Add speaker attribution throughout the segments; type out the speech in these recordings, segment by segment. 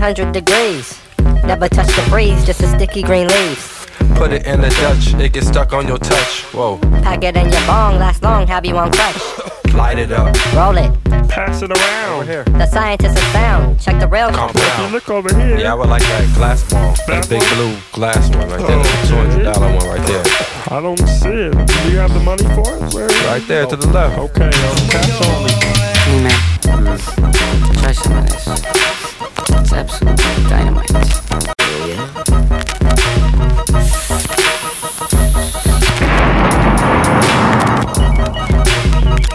Speaker 1: 100 degrees. Never touch the breeze, just a sticky green leaves.
Speaker 2: Put it in the Dutch, it gets stuck on your touch. Whoa.
Speaker 1: Pack it in your bong, last long, have you on crush?
Speaker 2: Light it up.
Speaker 1: Roll it.
Speaker 3: Pass it around.
Speaker 2: Over here.
Speaker 1: The scientist is sound. Check the rail.
Speaker 2: Calm down.
Speaker 3: look over here.
Speaker 2: Yeah, I would like that glass bong, That, big blue glass one right there. Okay. $200 one right there.
Speaker 3: I don't see it. Do you have the money for it? Where
Speaker 2: right there to the left.
Speaker 3: Okay, cash only.
Speaker 4: Hey, man. Mm. Try some of this. It's absolute dynamite. Oh yeah?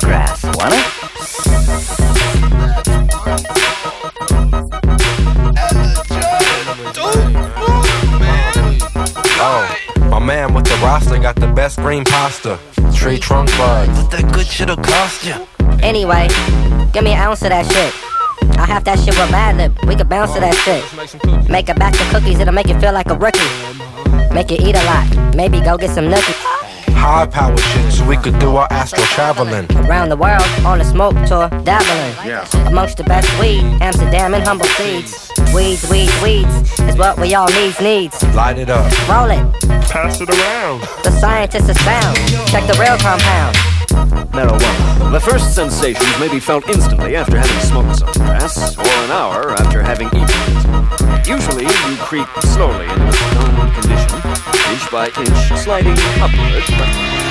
Speaker 4: Grass, wanna?
Speaker 2: Oh, my man with the roster got the best green pasta. Tree trunk bud. What that good shit'll cost you?
Speaker 1: Anyway, give me an ounce of that shit. I have that shit with Madlib. We could bounce to that shit. Make a batch of cookies, it'll make you feel like a rookie. Make you eat a lot. Maybe go get some nookies.
Speaker 2: High power shit so we could do our astral traveling.
Speaker 1: Around the world on a smoke tour, dabbling.
Speaker 2: Yeah.
Speaker 1: Amongst the best weed, Amsterdam and Humboldt seeds. Weeds, weeds, weeds is what we all needs, needs.
Speaker 2: Light it up.
Speaker 1: Roll it.
Speaker 3: Pass it around.
Speaker 1: The scientist is found. Check the real compound.
Speaker 5: Marijuana. The first sensations may be felt instantly after having smoked some grass, or an hour after having eaten it. Usually, you creep slowly into a stoned condition, inch
Speaker 6: by inch, sliding upward,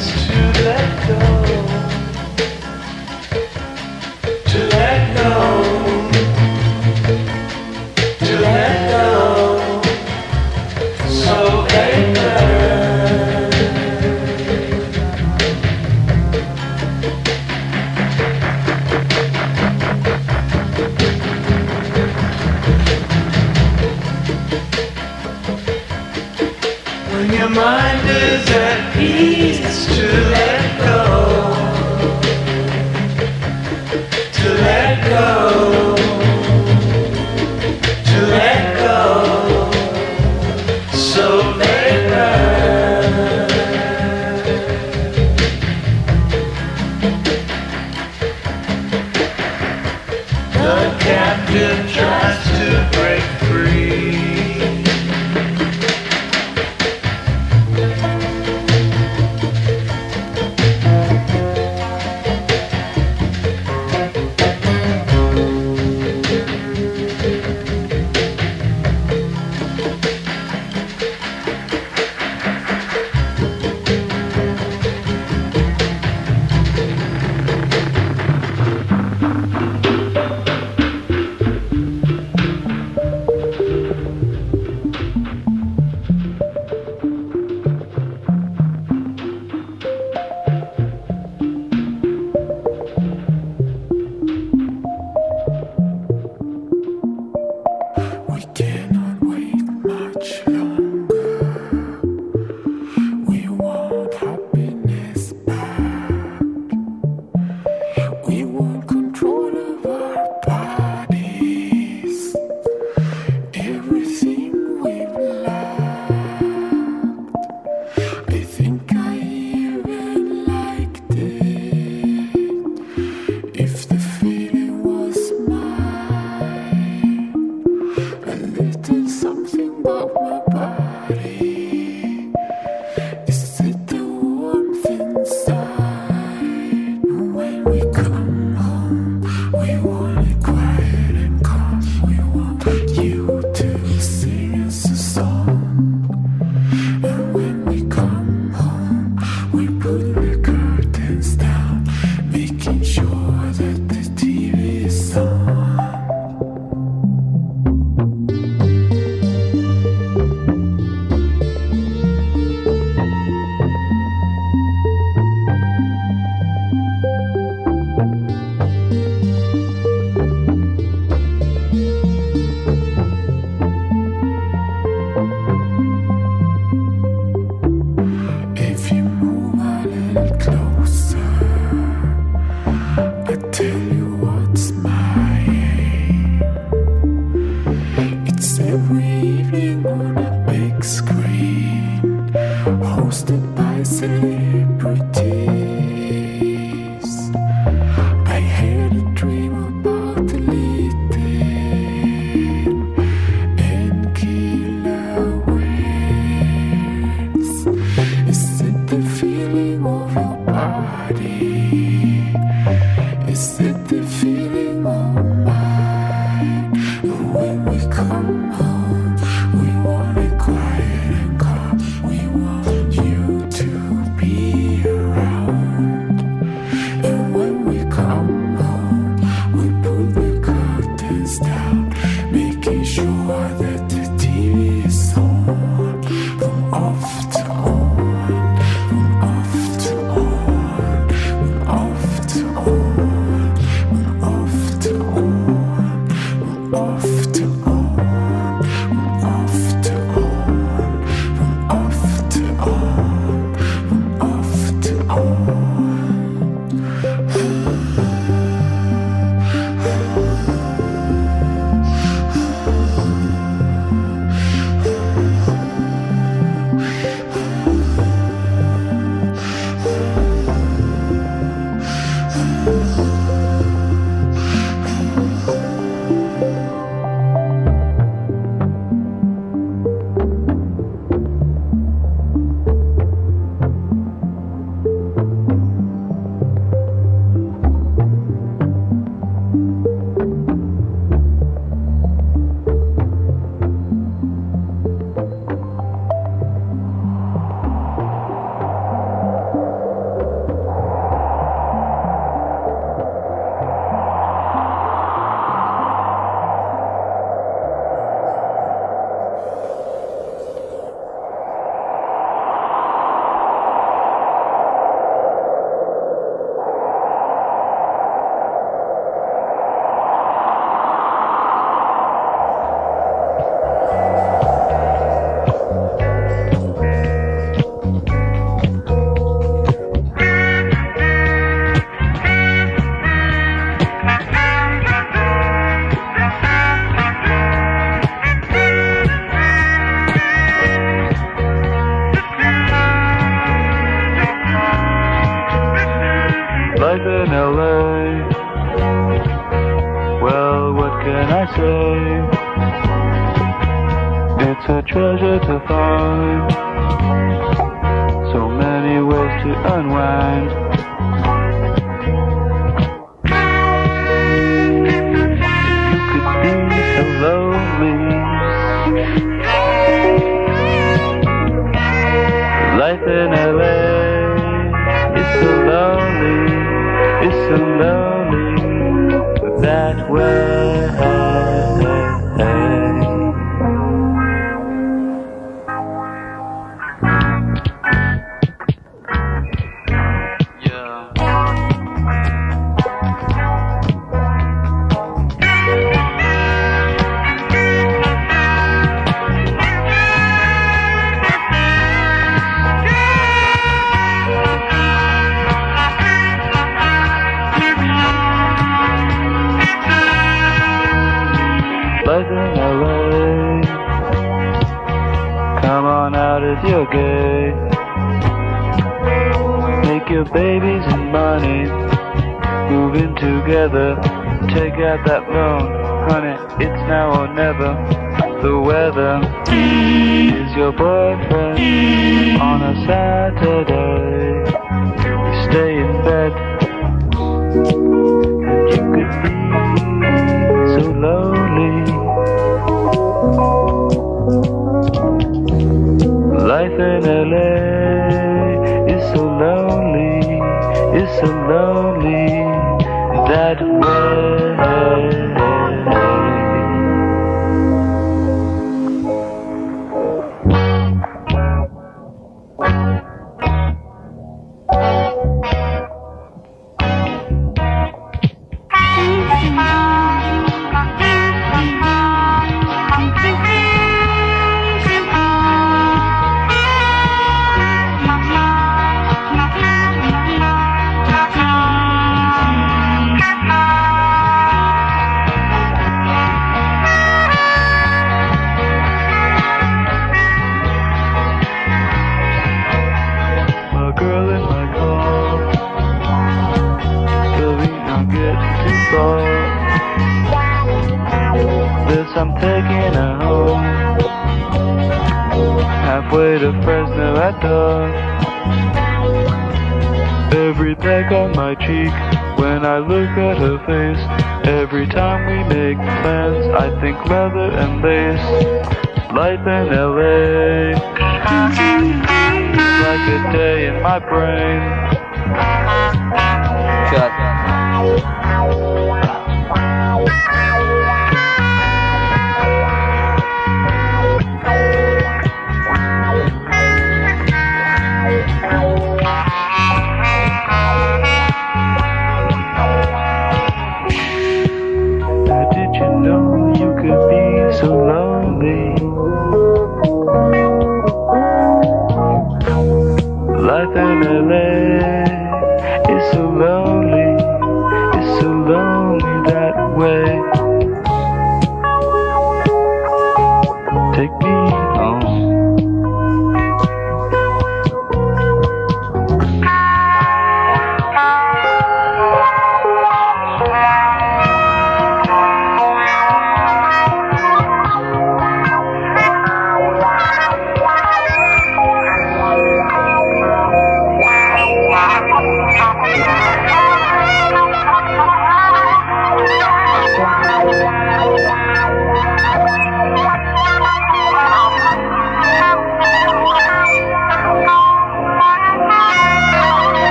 Speaker 7: tell
Speaker 8: it's so lonely that way. Together. Take out that loan. Honey, it's now or never. The weather This I'm taking her home, halfway to Fresno at dawn. Every peck on my cheek when I look at her face. Every time we make plans, I think leather and lace. Life in LA, like a day in my brain. Now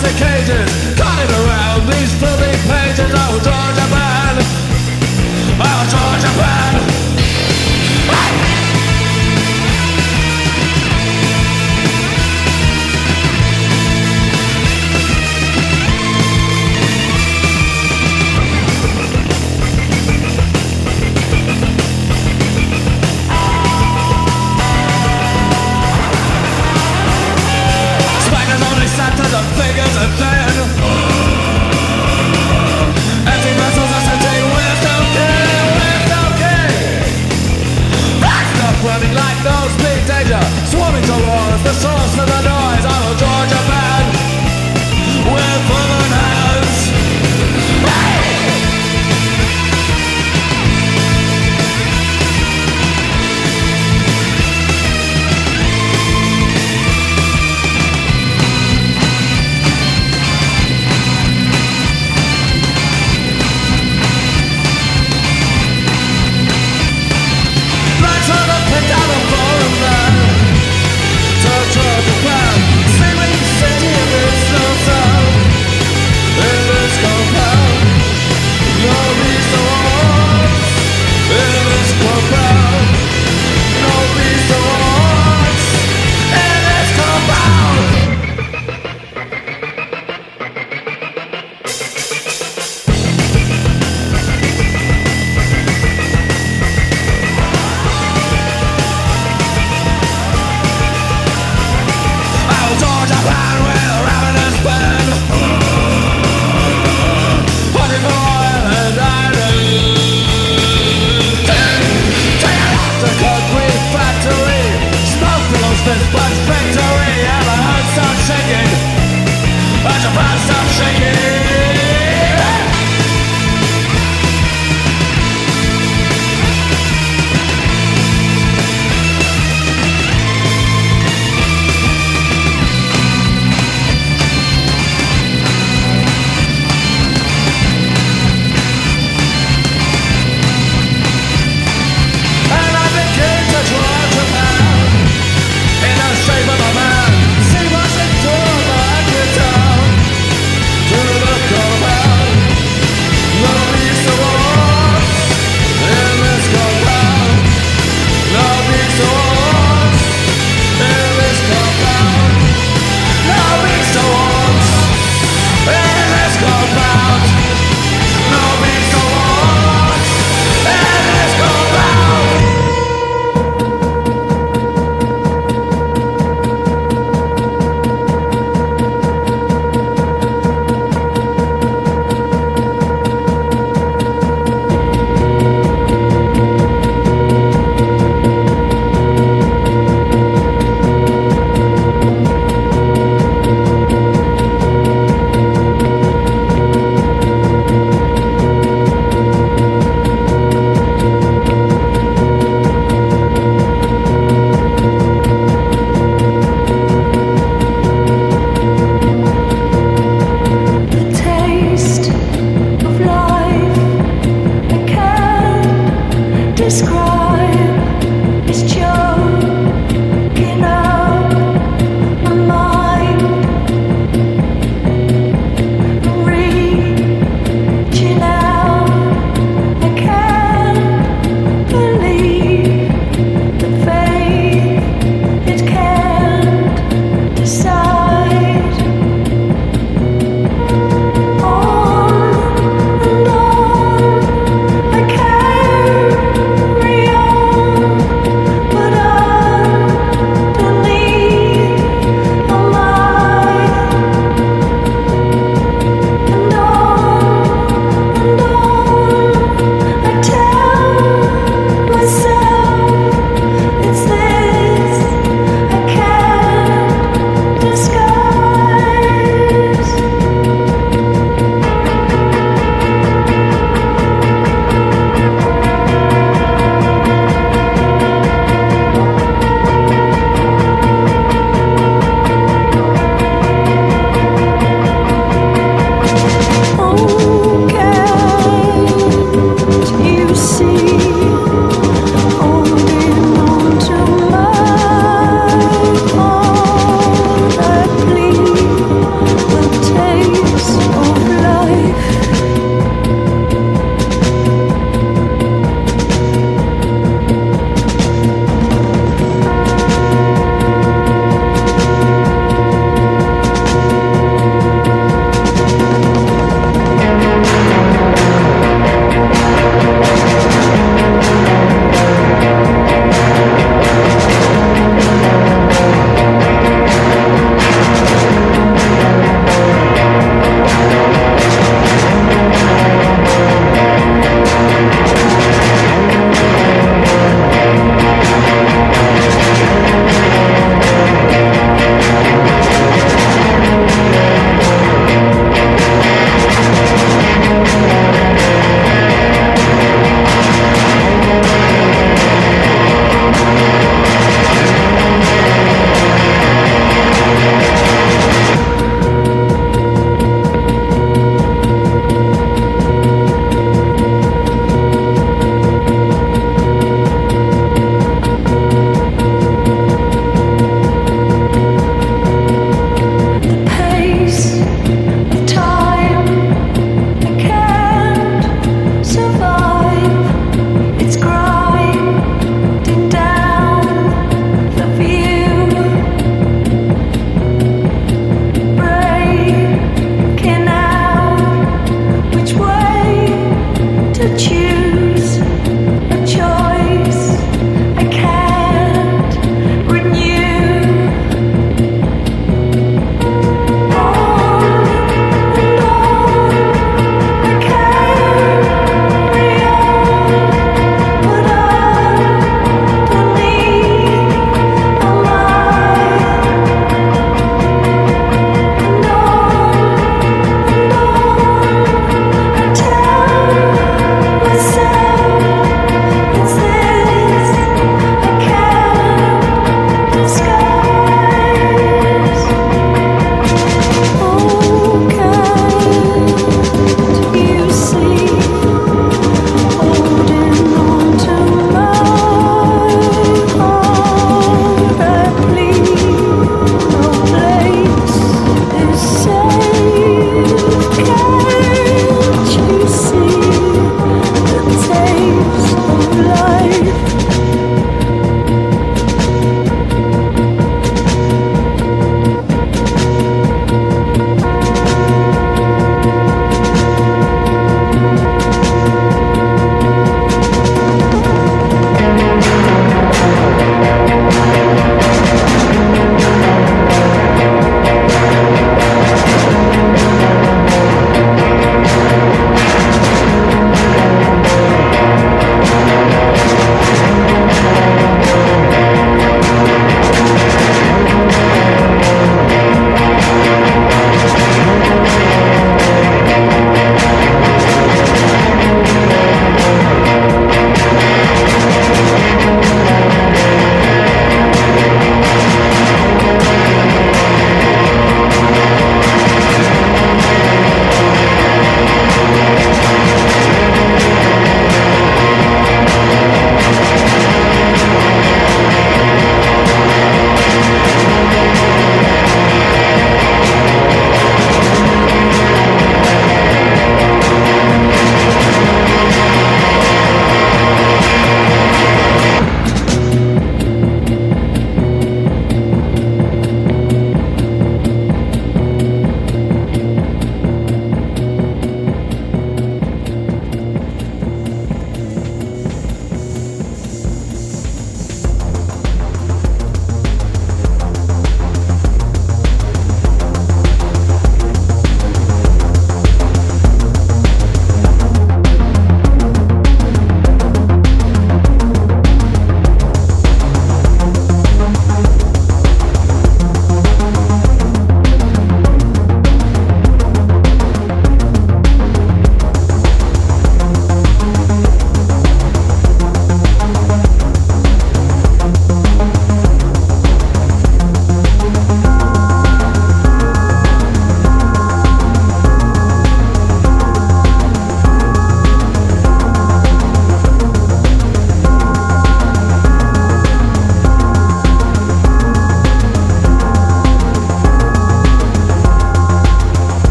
Speaker 9: sophisticated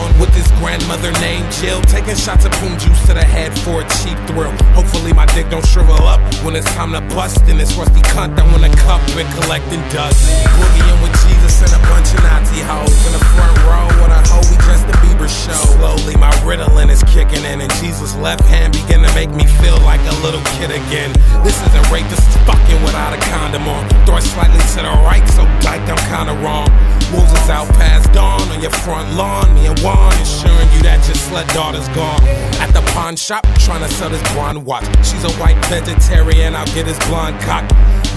Speaker 9: on with this grandmother named Jill. Taking shots of poon juice to the head for a cheap thrill. Hopefully my dick don't shrivel up when it's time to bust in this rusty cunt that when a cup been collecting dust. Boogieing with Jesus and a bunch of Nazi hoes in the front row with a hoe we dressed the Bieber show. Slowly my Ritalin is kicking in and Jesus' left hand begin to make me feel like a little kid again. This isn't rape, this is fucking without a condom on. Throw it slightly to the right, so dyke, I'm kinda wrong. Is out past dawn on your front lawn. Me and Juan ensuring you that your slut daughter's gone. At the pawn shop, trying to sell this blonde watch. She's a white vegetarian, I'll get his blonde cock.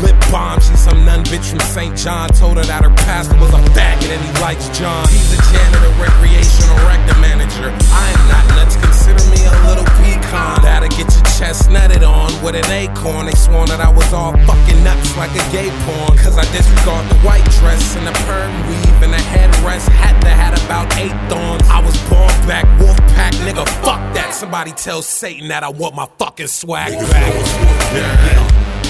Speaker 9: Lip balm, she's some nun bitch from St. John. Told her that her pastor was a faggot and he likes John. He's a janitor, recreational record manager. I am not nuts, consider me a little pecan. That'll get your chest nutted on with an acorn. They sworn that I was all fucking nuts like a gay porn. Cause I disregard the white dress and the perm weave and the headrest hat that had about eight thorns. I was born back, wolf pack, nigga, fuck that. Somebody tell Satan that I want my fucking swag back.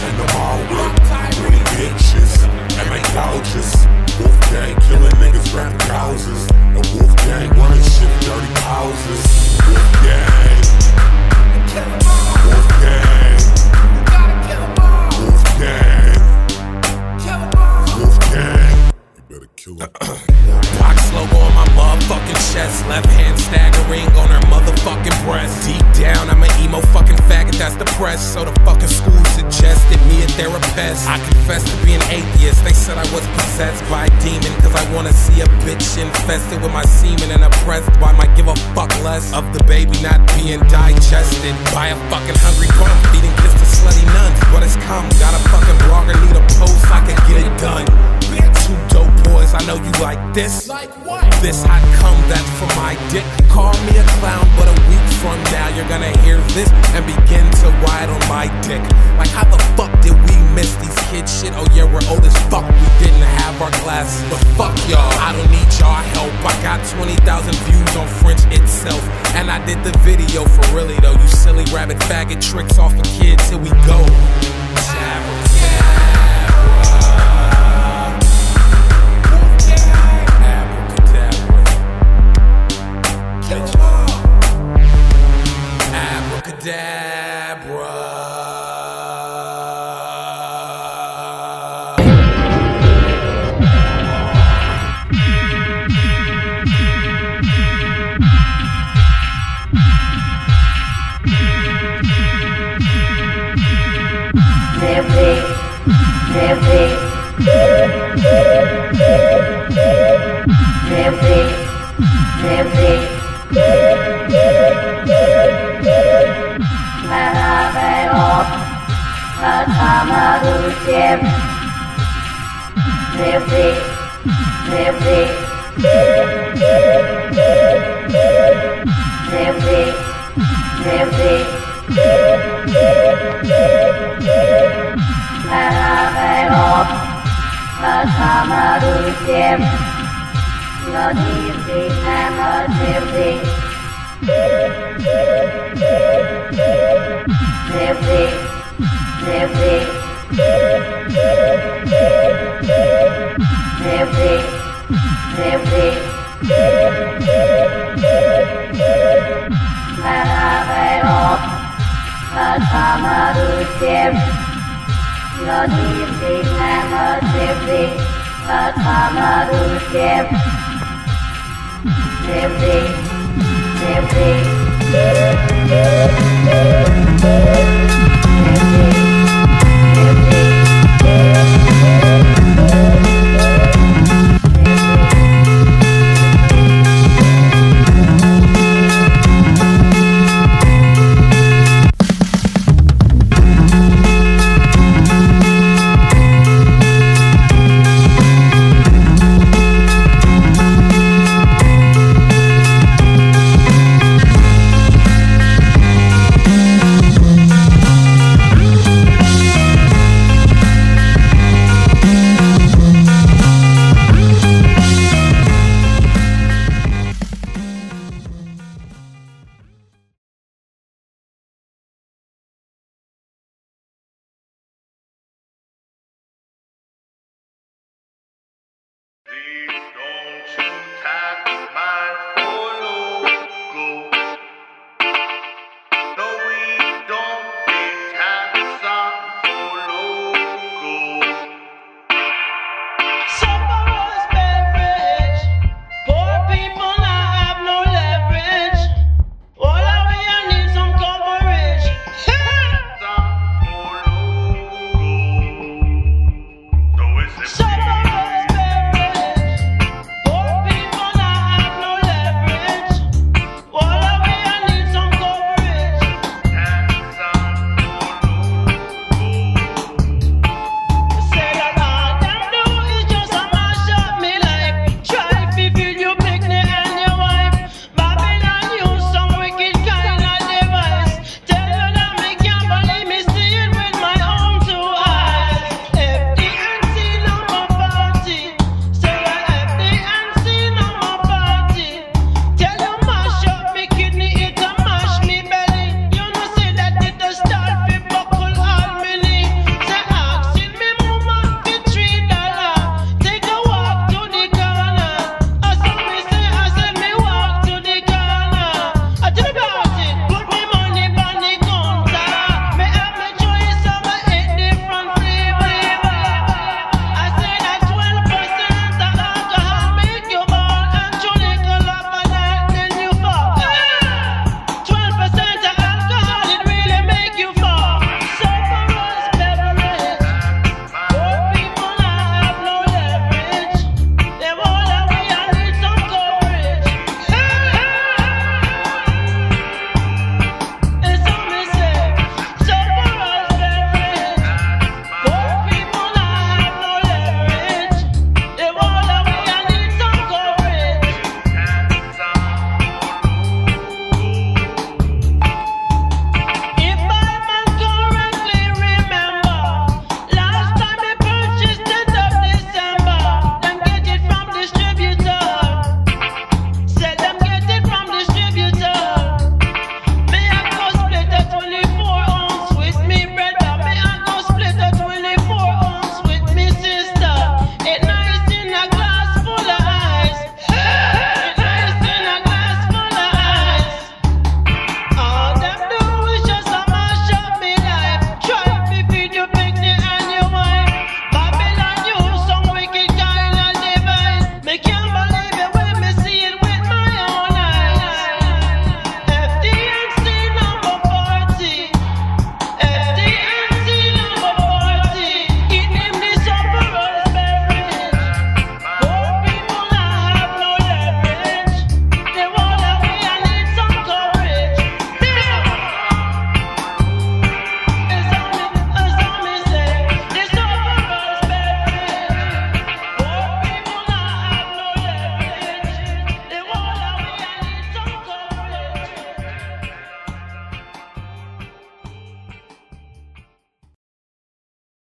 Speaker 10: And the all with pretty bitches and they couches. Wolfgang killing niggas, grabbing houses. And Wolfgang running shit, dirty houses.
Speaker 9: Box logo on my motherfucking chest. Left hand staggering on her motherfucking breast. Deep down, I'm an emo fucking faggot that's depressed. So the fucking school suggested me a therapist. I confessed to being atheist. They said I was possessed by a demon. Cause I wanna see a bitch infested with my semen and oppressed. Why I give a fuck less of the baby not being digested by a fucking hungry bum feeding kiss to slutty nuns. What has come? Got a fucking blogger, need a post, I can get it done. Two dope I know you like this. Like what? This I come that's for my dick. Call me a clown, but a week from now you're gonna hear this and begin to ride on my dick. Like how the fuck did we miss these kids shit? Oh yeah, we're old as fuck. We didn't have our glasses, but fuck y'all. I don't need y'all help. I got 20,000 views on French itself, and I did the video for really though. You silly rabbit faggot tricks off of kids. Here we go.
Speaker 11: Let it
Speaker 9: off. Samarutim, Nodivdi, Namadivdi, Divdi, Divdi, Divdi, Divdi, Manavero, Samarutim, Nodivdi, Lo chim đi nghe mơ chim đi Mơ tha mơ đu chim Chim đi Chim